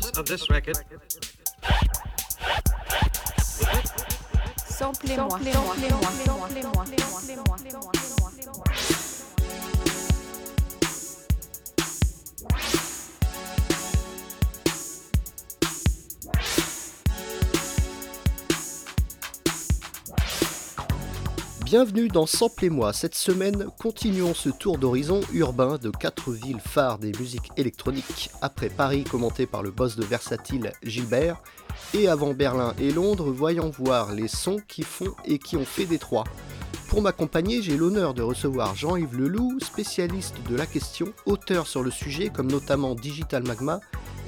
purpose of this record. Samplez-moi, samplez-moi, samplez-moi, samplez-moi, samplez-moi. Bienvenue dans Samplez-moi. Cette semaine, continuons ce tour d'horizon urbain de quatre villes phares des musiques électroniques. Après Paris, commenté par le boss de Versatile Gilbert, et avant Berlin et Londres, voyons voir les sons qui font et qui ont fait Détroit. Pour m'accompagner, j'ai l'honneur de recevoir Jean-Yves Leloup, spécialiste de la question, auteur sur le sujet comme notamment Digital Magma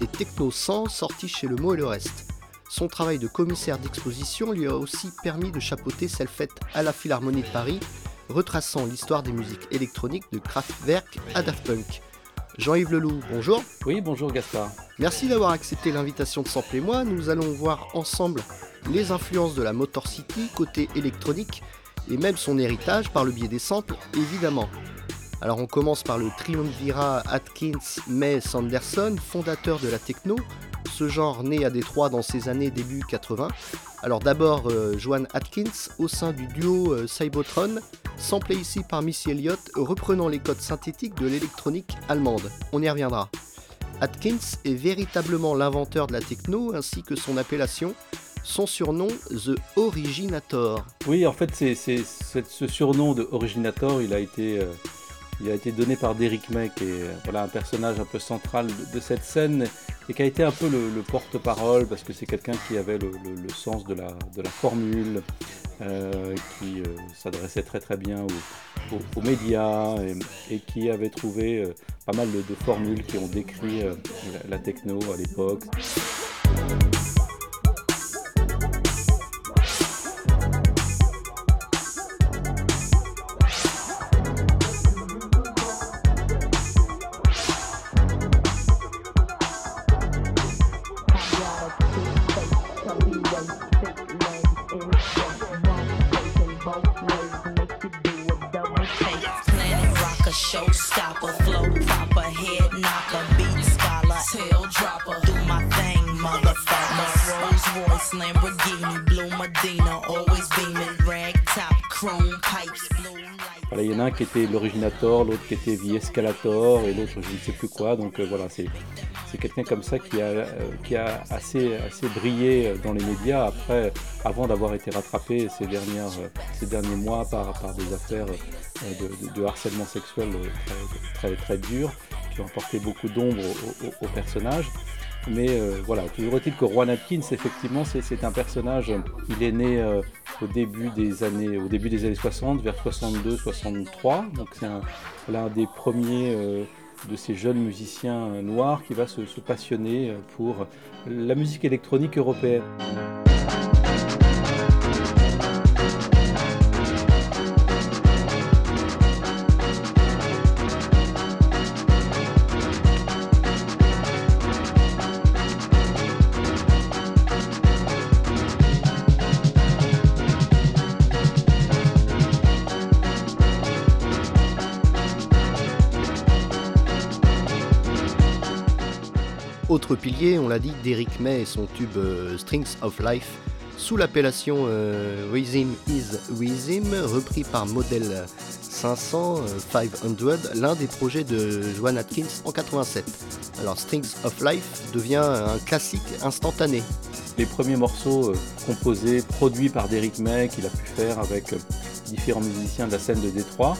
et Techno 100 sorti chez Le Mot et le Reste. Son travail de commissaire d'exposition lui a aussi permis de chapeauter celle faite à la Philharmonie de Paris, retraçant l'histoire des musiques électroniques de Kraftwerk à Daft Punk. Jean-Yves Leloup, bonjour. Oui, bonjour Gaspard. Merci d'avoir accepté l'invitation de Sample et moi. Nous allons voir ensemble les influences de la Motor City côté électronique et même son héritage par le biais des samples, évidemment. Alors on commence par le triumvirat Atkins May Sanderson, fondateur de la techno, ce genre né à Détroit dans ses années début 80. Alors d'abord euh, Joan Atkins au sein du duo euh, Cybotron, samplé ici par Missy Elliott, reprenant les codes synthétiques de l'électronique allemande. On y reviendra. Atkins est véritablement l'inventeur de la techno ainsi que son appellation, son surnom The Originator. Oui, en fait, c'est, ce surnom de Originator, il a été, euh, il a été donné par Derrick May, qui est euh, voilà, un personnage un peu central de, cette scène et qui a été un peu le, le porte-parole parce que c'est quelqu'un qui avait le, sens de la, formule, euh, qui euh, s'adressait très très bien aux, médias et, qui avait trouvé pas mal de, formules qui ont décrit la techno à l'époque. Voilà, il y en a un qui était l'originator, l'autre qui était The Escalator et l'autre je ne sais plus quoi. Donc euh, voilà, c'est quelqu'un comme ça qui a, euh, qui a assez, assez brillé dans les médias après, avant d'avoir été rattrapé ces, dernières, ces derniers mois par, par des affaires euh, de, harcèlement sexuel très, très, très dures qui ont apporté beaucoup d'ombre au, au- au personnage. Mais euh, voilà, toujours est-il que Juan Atkins, effectivement, c'est un personnage. Il est né euh, au début des années, au début des années 60, vers 62-63. Donc c'est un, l'un des premiers euh, de ces jeunes musiciens noirs qui va se, passionner pour la musique électronique européenne. Autre pilier, on l'a dit, d'Eric May et son tube euh, Strings of Life, sous l'appellation euh, Rhythm is Rhythm, repris par Model 500, euh, 500, l'un des projets de Joan Atkins en 87. Alors Strings of Life devient un classique instantané. Les premiers morceaux euh, composés, produits par Derrick May, qu'il a pu faire avec euh, différents musiciens de la scène de Détroit,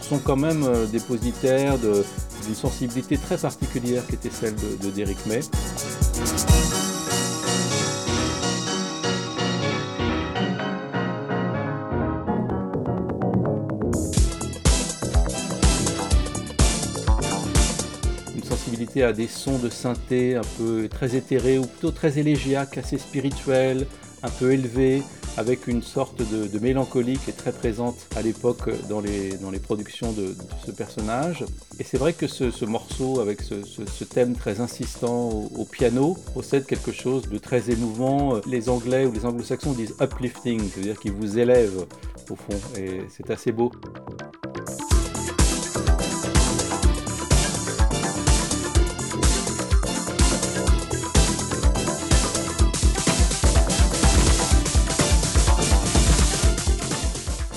sont quand même euh, dépositaires de- d'une sensibilité très particulière qui était celle de, de Derrick May. une sensibilité à des sons de synthé un peu très éthérés ou plutôt très élégiaques, assez spirituels, un peu élevés, avec une sorte de, mélancolie qui est très présente à l'époque dans les, dans les productions de, ce personnage. Et c'est vrai que ce, ce morceau, avec ce, thème très insistant au, au piano, possède quelque chose de très émouvant. Les Anglais ou les Anglo-Saxons disent uplifting, c'est-à-dire qu'il vous élève au fond, et c'est assez beau.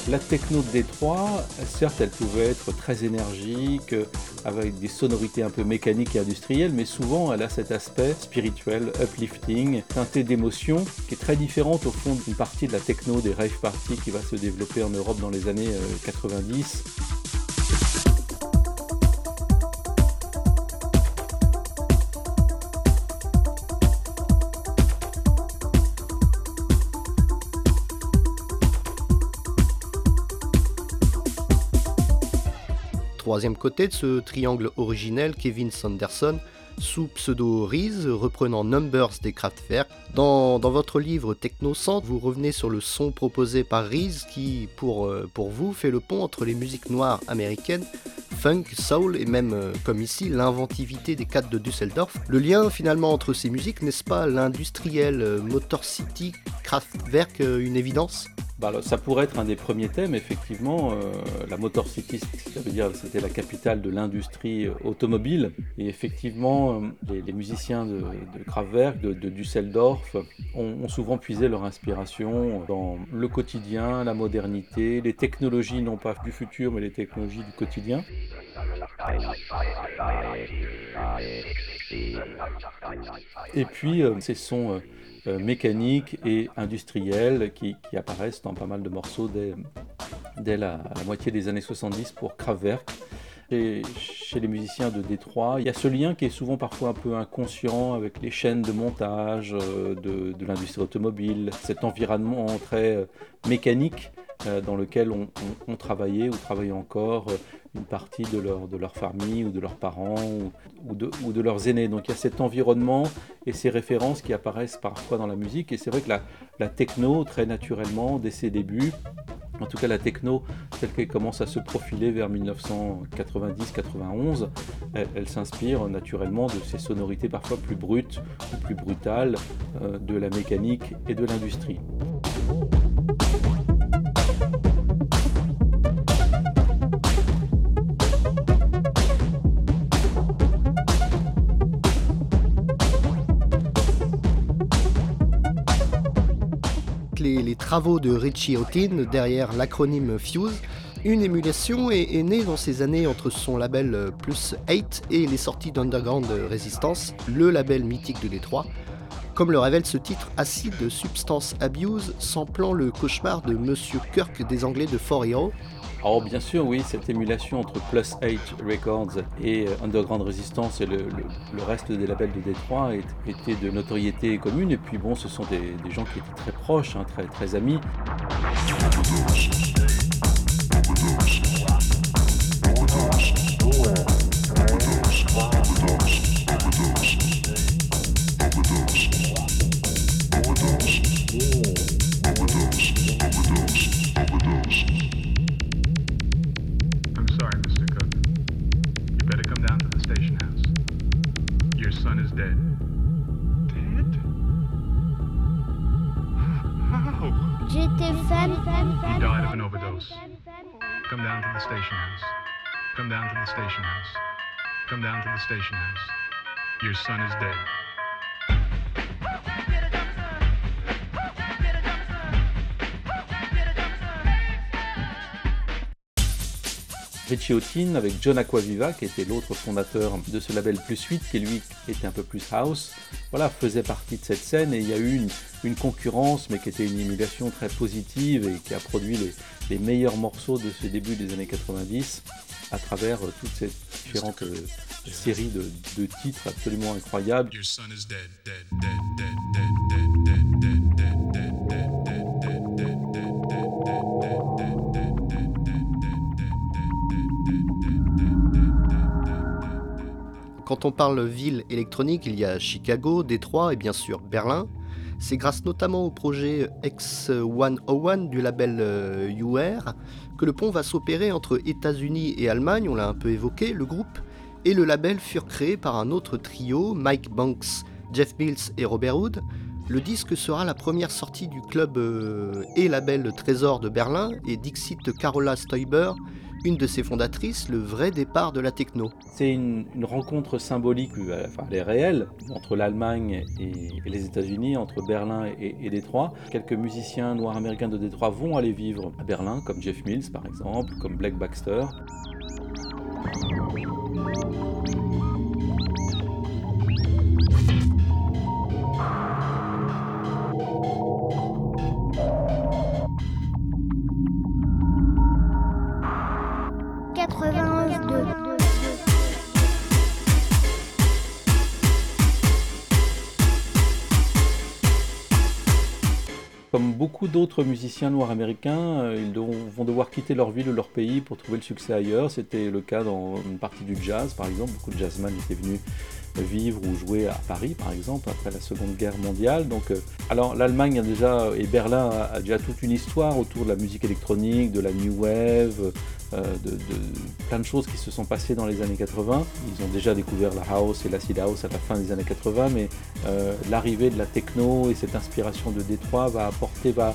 La techno de Détroit, certes, elle pouvait être très énergique, avec des sonorités un peu mécaniques et industrielles, mais souvent elle a cet aspect spirituel, uplifting, teinté d'émotion, qui est très différente au fond d'une partie de la techno des rave parties qui va se développer en Europe dans les années 90. Troisième côté de ce triangle originel, Kevin Sanderson, sous pseudo Reese, reprenant Numbers des Kraftwerk. Dans, dans votre livre Techno Centre, vous revenez sur le son proposé par Reese qui, pour, euh, pour vous, fait le pont entre les musiques noires américaines, funk, soul et même, euh, comme ici, l'inventivité des cadres de Düsseldorf. Le lien finalement entre ces musiques, n'est-ce pas l'industriel euh, Motor City Kraftwerk une évidence? Bah, ça pourrait être un des premiers thèmes, effectivement. Euh, la Motor City, ça veut dire c'était la capitale de l'industrie euh, automobile. Et effectivement, euh, les, musiciens de, de de, Düsseldorf, ont, souvent puisé leur inspiration dans le quotidien, la modernité, les technologies, non pas du futur, mais les technologies du quotidien. Et puis, ces sons mécaniques et industriels qui, apparaissent dans pas mal de morceaux dès, la, moitié des années 70 pour Kraftwerk. Et chez les musiciens de Détroit, il y a ce lien qui est souvent parfois un peu inconscient avec les chaînes de montage euh, de, l'industrie automobile, cet environnement très euh, mécanique dans lequel on, on, travaillait ou travaillait encore une partie de leur, famille ou de leurs parents ou, de, leurs aînés. Donc il y a cet environnement et ces références qui apparaissent parfois dans la musique. Et c'est vrai que la, la, techno, très naturellement, dès ses débuts, en tout cas la techno telle qu'elle commence à se profiler vers 1990-91, elle, s'inspire naturellement de ces sonorités parfois plus brutes ou plus brutales euh, de la mécanique et de l'industrie. Travaux de Richie Houghton derrière l'acronyme Fuse, une émulation est, née dans ces années entre son label Plus 8 et les sorties d'Underground Resistance, le label mythique de Détroit. Comme le révèle ce titre, Acid Substance Abuse, samplant le cauchemar de Monsieur Kirk des Anglais de For Hero, alors bien sûr, oui, cette émulation entre Plus 8 Records et euh, Underground Resistance et le, reste des labels de Détroit était de notoriété commune. Et puis bon, ce sont des, gens qui étaient très proches, hein, très, très amis. Your son is dead. Richie Houghton avec John Aquaviva, qui était l'autre fondateur de ce label Plus 8, qui lui était un peu plus house, voilà, faisait partie de cette scène. Et il y a eu une, une concurrence, mais qui était une émulation très positive et qui a produit les, les meilleurs morceaux de ce début des années 90 à travers euh, toutes ces différentes euh, séries de, de, titres absolument incroyables. Quand on parle ville électronique, il y a Chicago, Détroit et bien sûr Berlin. C'est grâce notamment au projet X101 du label UR euh, que le pont va s'opérer entre États-Unis et Allemagne, on l'a un peu évoqué, le groupe et le label furent créés par un autre trio, Mike Banks, Jeff Mills et Robert Hood. Le disque sera la première sortie du club euh, et label Trésor de Berlin et Dixit Carola Stoiber, une de ses fondatrices, le vrai départ de la techno. C'est une, rencontre symbolique, euh, enfin elle est réelle, entre l'Allemagne et, les États-Unis, entre Berlin et, et, Détroit. Quelques musiciens noirs américains de Détroit vont aller vivre à Berlin, comme Jeff Mills par exemple, comme Black Baxter. Beaucoup d'autres musiciens noirs américains, euh, vont devoir quitter leur ville ou leur pays pour trouver le succès ailleurs. C'était le cas dans une partie du jazz, par exemple. Beaucoup de jazzmen étaient venus vivre ou jouer à Paris, par exemple, après la Seconde Guerre mondiale. Donc, euh, alors l'Allemagne a déjà et Berlin a, déjà toute une histoire autour de la musique électronique, de la new wave, euh, de, plein de choses qui se sont passées dans les années 80. Ils ont déjà découvert la house et l'acid house à la fin des années 80, mais euh, l'arrivée de la techno et cette inspiration de Détroit va apporter, va,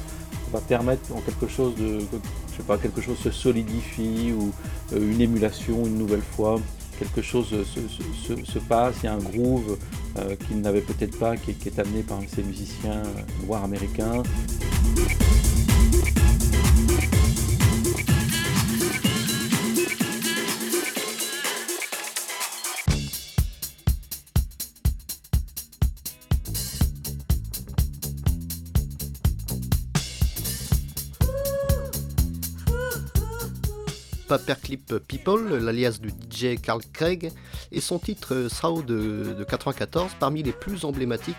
va permettre en quelque chose de, je sais pas, quelque chose se solidifie ou une émulation une nouvelle fois quelque chose se, passe, il y a un groove euh, qu'il n'avait peut-être pas, qui, qui, est amené par ces musiciens noirs américains. Paperclip People, l'alias du DJ Carl Craig, et son titre Sao de, de 94 parmi les plus emblématiques.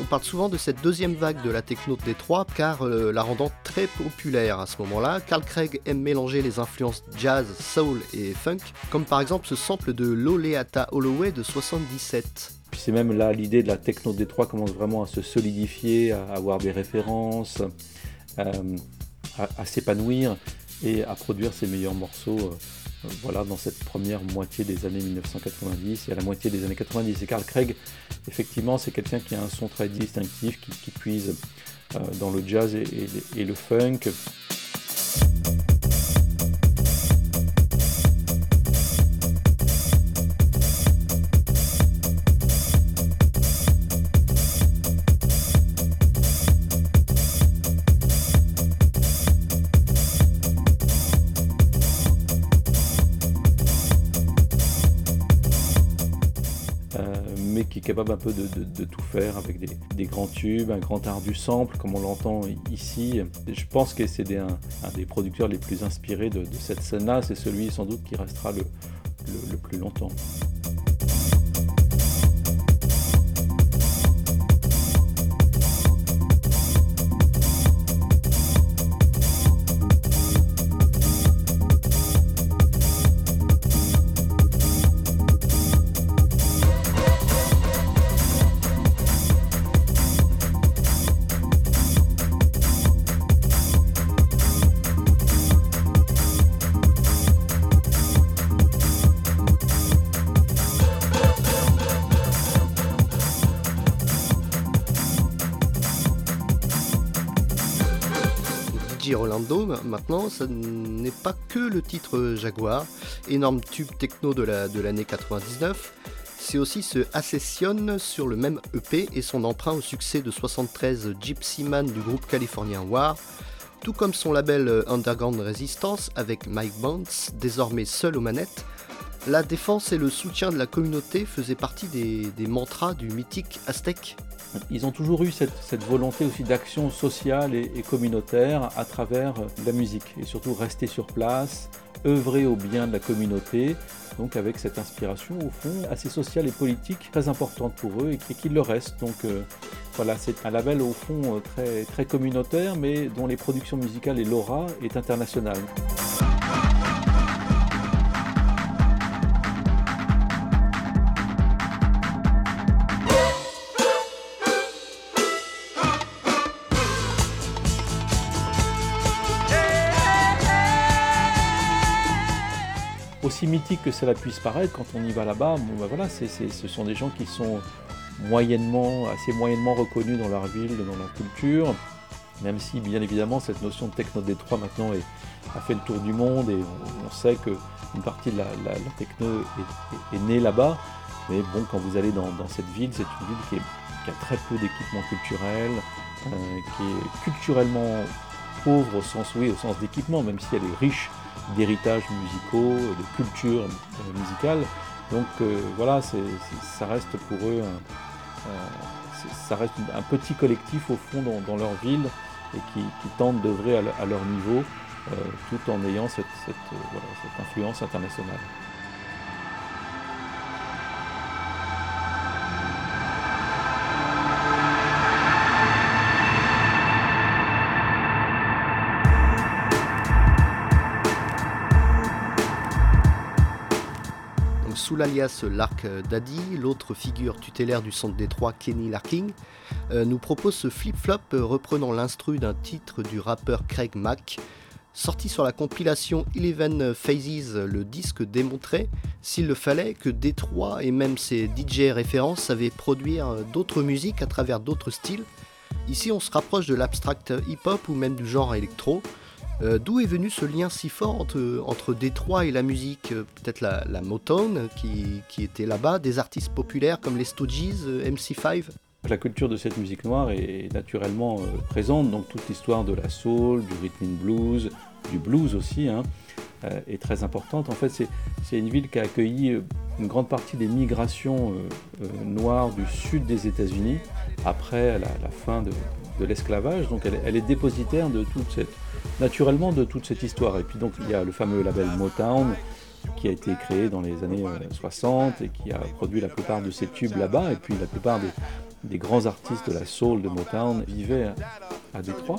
On parle souvent de cette deuxième vague de la techno de Détroit car euh, la rendant très populaire à ce moment-là. Carl Craig aime mélanger les influences jazz, soul et funk, comme par exemple ce sample de Loleata Holloway de 77. Puis c'est même là l'idée de la techno de Détroit commence vraiment à se solidifier, à avoir des références, euh, à s'épanouir et à produire ses meilleurs morceaux euh, voilà, dans cette première moitié des années 1990 et à la moitié des années 90. Et Carl Craig, effectivement, c'est quelqu'un qui a un son très distinctif, qui, puise euh, dans le jazz et le funk. Un peu de, tout faire avec des, grands tubes, un grand art du sample comme on l'entend ici. Je pense que c'est un, des producteurs les plus inspirés de, cette scène-là. C'est celui sans doute qui restera le plus longtemps. Maintenant, ce n'est pas que le titre Jaguar, énorme tube techno de l'année 99. C'est aussi ce Accession sur le même EP et son emprunt au succès de 73 Gypsy Man du groupe californien War, tout comme son label Underground Resistance avec Mike Bonds, désormais seul aux manettes. La défense et le soutien de la communauté faisaient partie des, des mantras du mythique Aztec ils ont toujours eu cette, volonté aussi d'action sociale et, communautaire à travers la musique et surtout rester sur place, œuvrer au bien de la communauté, donc avec cette inspiration au fond assez sociale et politique très importante pour eux et qui, le reste. Donc euh, voilà, c'est un label au fond euh, très communautaire mais dont les productions musicales et l'aura est internationale. Aussi mythique que cela puisse paraître, quand on y va là-bas, ben voilà, ce sont des gens qui sont moyennement, assez moyennement reconnus dans leur ville, dans leur culture, même si bien évidemment cette notion de techno Détroit maintenant a fait le tour du monde et on, sait qu'une partie de la, techno est, née là-bas. Mais bon, quand vous allez dans, cette ville, c'est une ville qui, a très peu d'équipements culturels, euh, qui est culturellement pauvre au sens, oui, au sens d'équipement, même si elle est riche d'héritages musicaux, de culture euh, musicale. Donc euh, voilà, ça reste pour eux un, ça reste un petit collectif au fond dans, leur ville et qui, tentent d'œuvrer à, leur niveau tout en ayant cette influence internationale. Sous l'alias Lark Daddy, l'autre figure tutélaire du centre Détroit, Kenny Larking, euh, nous propose ce flip-flop reprenant l'instru d'un titre du rappeur Craig Mack. Sorti sur la compilation Eleven Phases, le disque démontrait, s'il le fallait, que Détroit et même ses DJ références savaient produire euh, d'autres musiques à travers d'autres styles. Ici, on se rapproche de l'abstract hip-hop ou même du genre électro. Euh, d'où est venu ce lien si fort entre, Détroit et la musique euh, Peut-être la, Motown qui, était là-bas, des artistes populaires comme les Stooges, euh, MC5 La culture de cette musique noire est naturellement présente, donc toute l'histoire de la soul, du rhythm and blues, du blues aussi, hein, est très importante. En fait, c'est une ville qui a accueilli une grande partie des migrations noires du sud des États-Unis après la, fin de, l'esclavage. Donc elle, est dépositaire de toute cette naturellement de toute cette histoire. Et puis donc il y a le fameux label Motown qui a été créé dans les années 60 euh, et qui a produit la plupart de ces tubes là-bas. Et puis la plupart des, des grands artistes de la soul de Motown vivaient à Détroit.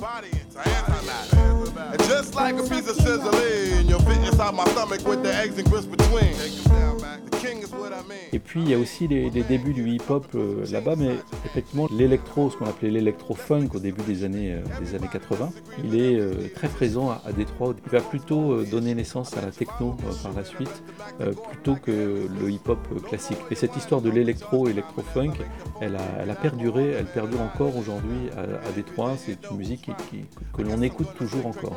Et puis il y a aussi les, débuts du hip-hop euh, là-bas, mais effectivement l'électro, ce qu'on appelait l'électro-funk au début des années, euh, des années 80, il est euh, très présent à, Détroit. Il va plutôt donner naissance à la techno par la suite, plutôt que le hip-hop classique. Et cette histoire de l'électro, électro-funk, elle a, perduré, elle perdure encore aujourd'hui à, Détroit. C'est une musique que l'on écoute toujours encore.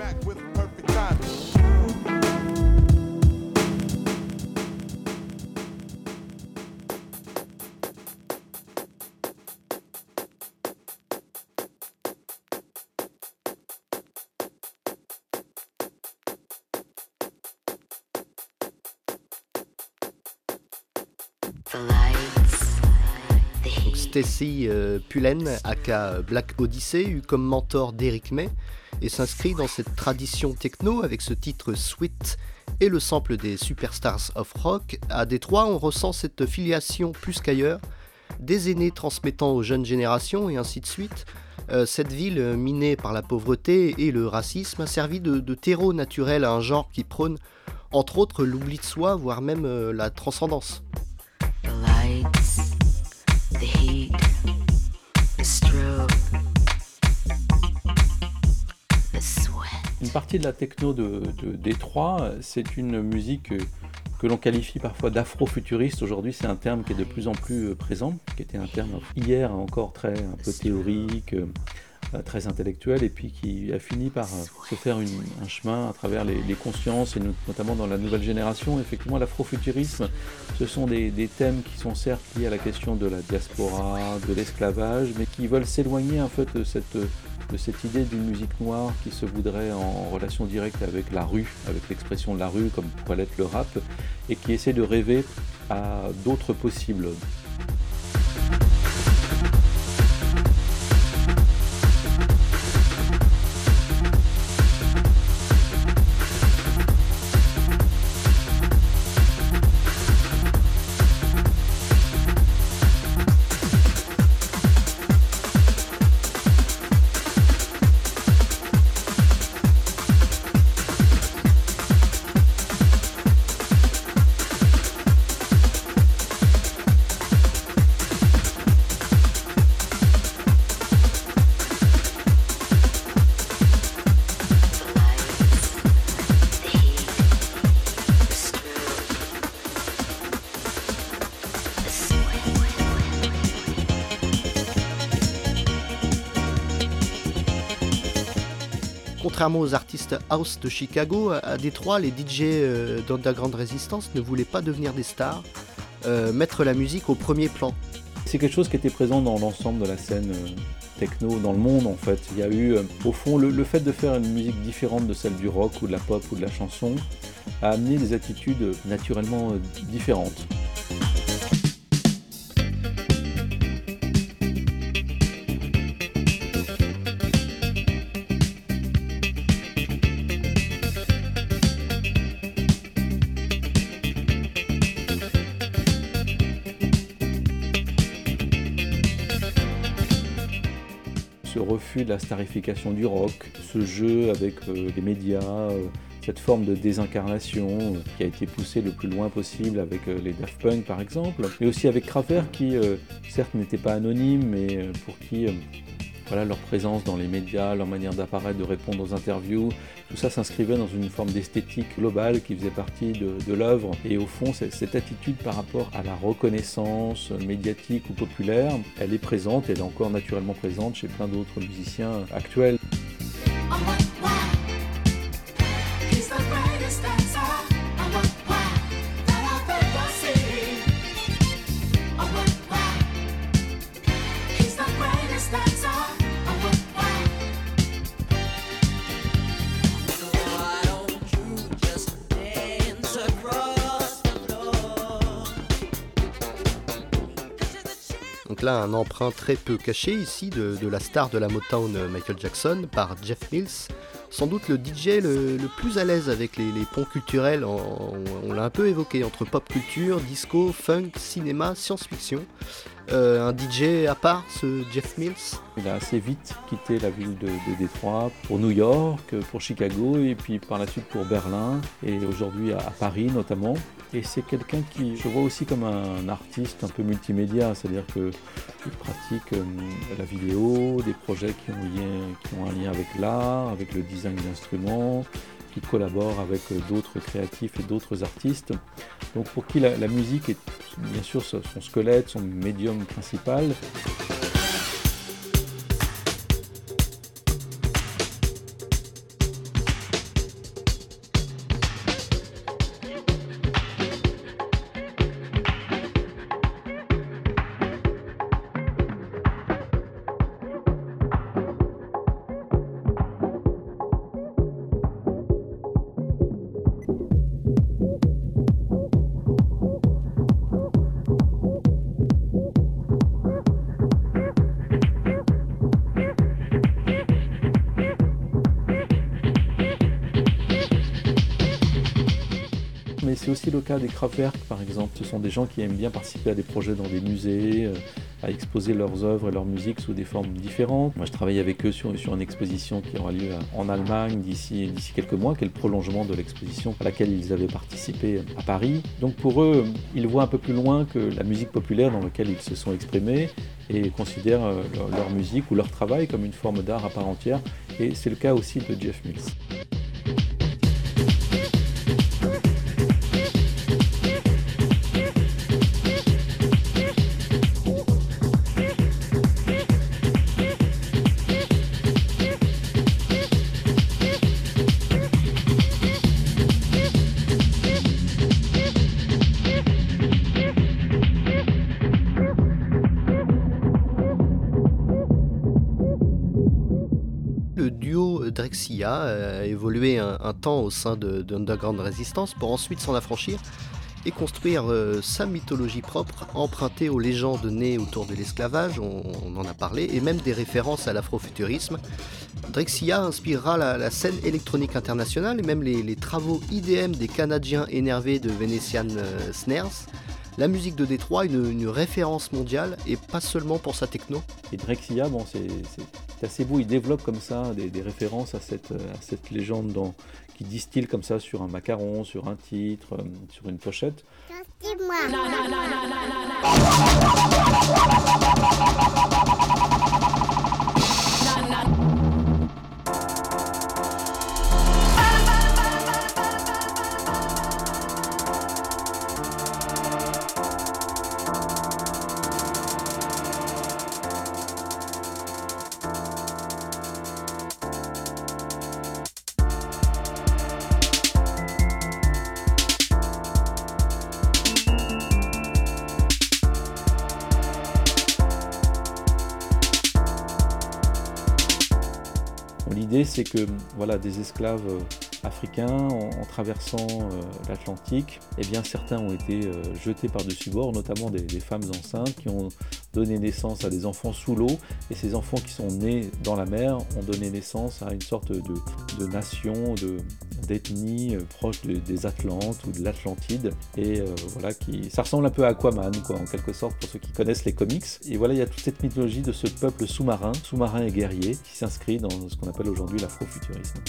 Stacy euh, Pullen, aka Black Odyssey, eut comme mentor d'Eric May et s'inscrit dans cette tradition techno avec ce titre Sweet et le sample des Superstars of Rock. À Détroit, on ressent cette filiation plus qu'ailleurs, des aînés transmettant aux jeunes générations et ainsi de suite. Euh, cette ville minée par la pauvreté et le racisme a servi de, terreau naturel à un genre qui prône entre autres l'oubli de soi, voire même euh, la transcendance. Partie de la techno de, Détroit, c'est une musique que l'on qualifie parfois d'afro-futuriste. Aujourd'hui, c'est un terme qui est de plus en plus présent, qui était un terme hier encore très un peu théorique, très intellectuel et puis qui a fini par euh, se faire un chemin à travers les, consciences et notamment dans la nouvelle génération. Effectivement, l'afrofuturisme, ce sont des, thèmes qui sont certes liés à la question de la diaspora, de l'esclavage, mais qui veulent s'éloigner en fait de cette, de cette idée d'une musique noire qui se voudrait en relation directe avec la rue, avec l'expression de la rue comme pourrait l'être le rap, et qui essaie de rêver à d'autres possibles. Contrairement aux artistes house de Chicago, à Détroit, les DJ euh, d'Underground Resistance ne voulaient pas devenir des stars, euh, mettre la musique au premier plan. C'est quelque chose qui était présent dans l'ensemble de la scène euh, techno dans le monde en fait. Il y a eu, au fond, le, fait de faire une musique différente de celle du rock ou de la pop ou de la chanson a amené des attitudes naturellement différentes. De la starification du rock, ce jeu avec euh, les médias, euh, cette forme de désincarnation euh, qui a été poussée le plus loin possible avec les Daft Punk par exemple, mais aussi avec Kraftwerk qui certes n'était pas anonyme, mais pour qui voilà, leur présence dans les médias, leur manière d'apparaître, de répondre aux interviews, tout ça s'inscrivait dans une forme d'esthétique globale qui faisait partie de, l'œuvre. Et au fond, cette attitude par rapport à la reconnaissance médiatique ou populaire, elle est présente, elle est encore naturellement présente chez plein d'autres musiciens actuels. Là, un emprunt très peu caché ici de, la star de la Motown Michael Jackson par Jeff Mills. Sans doute le DJ le, plus à l'aise avec les, ponts culturels, on l'a un peu évoqué, entre pop culture, disco, funk, cinéma, science-fiction. Euh, un DJ à part, ce Jeff Mills? Il a assez vite quitté la ville de, Détroit pour New York, pour Chicago et puis par la suite pour Berlin et aujourd'hui à Paris notamment. Et c'est quelqu'un qui je vois aussi comme un artiste un peu multimédia, c'est-à-dire qu'il pratique euh, la vidéo, des projets qui ont, lien, qui ont un lien avec l'art, avec le design d'instruments, qui collabore avec d'autres créatifs et d'autres artistes. Donc pour qui la, musique est bien sûr son squelette, son médium principal. Le cas des Kraftwerk par exemple. Ce sont des gens qui aiment bien participer à des projets dans des musées, euh, à exposer leurs œuvres et leur musique sous des formes différentes. Moi je travaille avec eux sur, une exposition qui aura lieu en Allemagne d'ici quelques mois, qui est le prolongement de l'exposition à laquelle ils avaient participé à Paris. Donc pour eux, ils voient un peu plus loin que la musique populaire dans laquelle ils se sont exprimés et considèrent euh, leur musique ou leur travail comme une forme d'art à part entière. Et c'est le cas aussi de Jeff Mills. A évolué un, temps au sein de, de Underground Resistance pour ensuite s'en affranchir et construire euh, sa mythologie propre, empruntée aux légendes nées autour de l'esclavage, on, en a parlé, et même des références à l'afrofuturisme. Drexia inspirera la, scène électronique internationale et même les, les, travaux IDM des Canadiens énervés de Venetian euh, Snares. La musique de Détroit, une, une, référence mondiale et pas seulement pour sa techno. Et Drexia, bon, c'est assez beau, il développe comme ça des, des références à cette, à cette légende dans, qui distille comme ça sur un macaron, sur un titre, euh, sur une pochette. L'idée, c'est que voilà, des esclaves euh, africains, en, traversant euh, l'Atlantique, eh bien, certains ont été euh, jetés par-dessus bord, notamment des, femmes enceintes qui ont donné naissance à des enfants sous l'eau. Et ces enfants qui sont nés dans la mer ont donné naissance à une sorte de, nation, d'ethnie proche des Atlantes ou de l'Atlantide. Et voilà, qui, ça ressemble un peu à Aquaman, quoi, en quelque sorte, pour ceux qui connaissent les comics. Et voilà, il y a toute cette mythologie de ce peuple sous-marin, sous-marin et guerrier, qui s'inscrit dans ce qu'on appelle aujourd'hui l'afrofuturisme.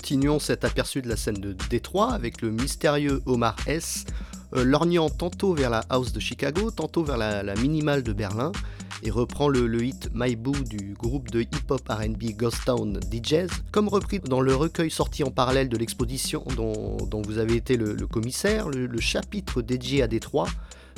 Continuons cet aperçu de la scène de Détroit avec le mystérieux Omar S, euh, lorgnant tantôt vers la house de Chicago, tantôt vers la, minimale de Berlin, et reprend le, hit My Boo du groupe de hip-hop RB Ghost Town DJs, comme repris dans le recueil sorti en parallèle de l'exposition dont, vous avez été le, commissaire, le, chapitre dédié à Détroit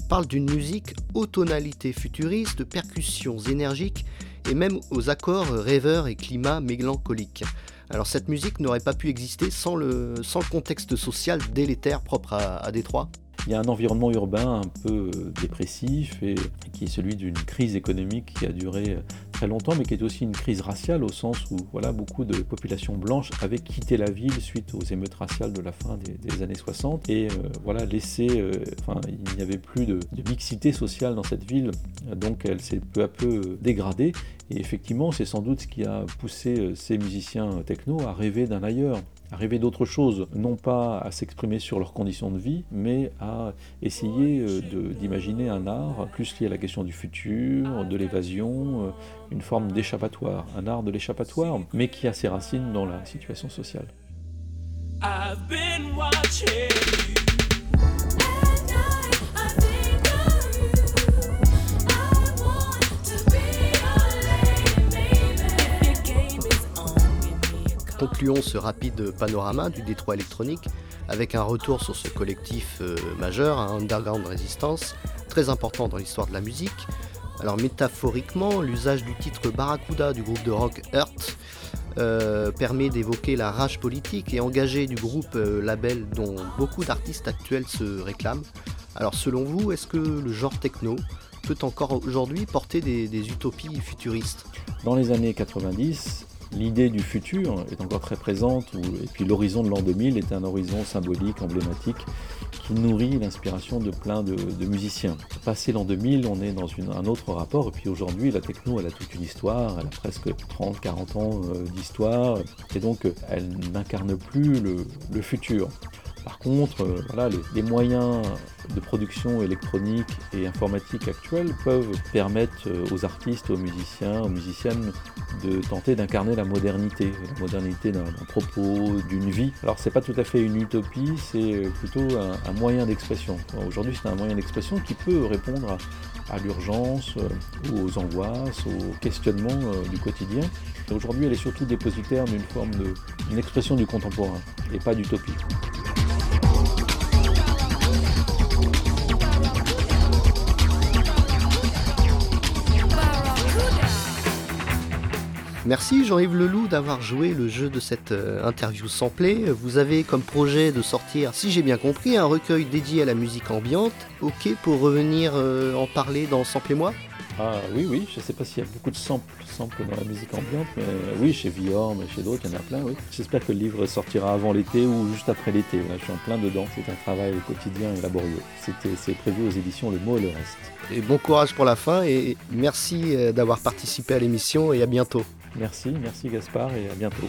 parle d'une musique aux tonalités futuristes, percussions énergiques et même aux accords rêveurs et climat mélancoliques. Alors cette musique n'aurait pas pu exister sans le, contexte social délétère propre à, à Détroit. Il y a un environnement urbain un peu euh, dépressif et qui est celui d'une crise économique qui a duré euh, très longtemps, mais qui est aussi une crise raciale au sens où voilà, beaucoup de populations blanches avaient quitté la ville suite aux émeutes raciales de la fin des, années 60 et euh, voilà, laissé, enfin, il n'y avait plus de, de, mixité sociale dans cette ville, donc elle s'est peu à peu dégradée. Et effectivement, c'est sans doute ce qui a poussé ces musiciens techno à rêver d'un ailleurs à rêver d'autre chose, non pas à s'exprimer sur leurs conditions de vie, mais à essayer euh, d'imaginer un art plus lié à la question du futur, de l'évasion, euh, une forme d'échappatoire, un art de l'échappatoire, mais qui a ses racines dans la situation sociale. Concluons ce rapide panorama du Détroit électronique avec un retour sur ce collectif euh, majeur, un underground résistance, très important dans l'histoire de la musique. Alors métaphoriquement, l'usage du titre Barracuda du groupe de rock Earth euh, permet d'évoquer la rage politique et engagée du groupe euh, label dont beaucoup d'artistes actuels se réclament. Alors selon vous, est-ce que le genre techno peut encore aujourd'hui porter des utopies futuristes? Dans les années 90, l'idée du futur est encore très présente, et puis l'horizon de l'an 2000 est un horizon symbolique, emblématique, qui nourrit l'inspiration de plein de, musiciens. Passé l'an 2000, on est dans un autre rapport, et puis aujourd'hui, la techno, elle a toute une histoire, elle a presque 30-40 ans euh, d'histoire, et donc elle n'incarne plus le futur. Par contre, euh, les, moyens de production électronique et informatique actuels peuvent permettre euh, aux artistes, aux musiciens, aux musiciennes de tenter d'incarner la modernité, la modernité d'un propos, d'une vie. Alors c'est pas tout à fait une utopie, c'est euh, plutôt un, moyen d'expression. Aujourd'hui c'est un moyen d'expression qui peut répondre à, l'urgence, aux angoisses, aux questionnements du quotidien. Aujourd'hui elle est surtout dépositaire d'une forme d'une expression du contemporain et pas d'utopie. Merci Jean-Yves Leloup d'avoir joué le jeu de cette euh, interview samplée. Vous avez comme projet de sortir, si j'ai bien compris, un recueil dédié à la musique ambiante. Ok pour revenir euh, en parler dans Sample et moi? Ah oui, oui, je ne sais pas s'il y a beaucoup de samples, samples dans la musique ambiante, mais oui, chez Viorm et chez d'autres, il y en a plein, oui. J'espère que le livre sortira avant l'été ou juste après l'été. Là, je suis en plein dedans. C'est un travail quotidien et laborieux. C'est prévu aux éditions Le Mot et le Reste. Et bon courage pour la fin et merci euh, d'avoir participé à l'émission et à bientôt. Merci, merci Gaspard et à bientôt.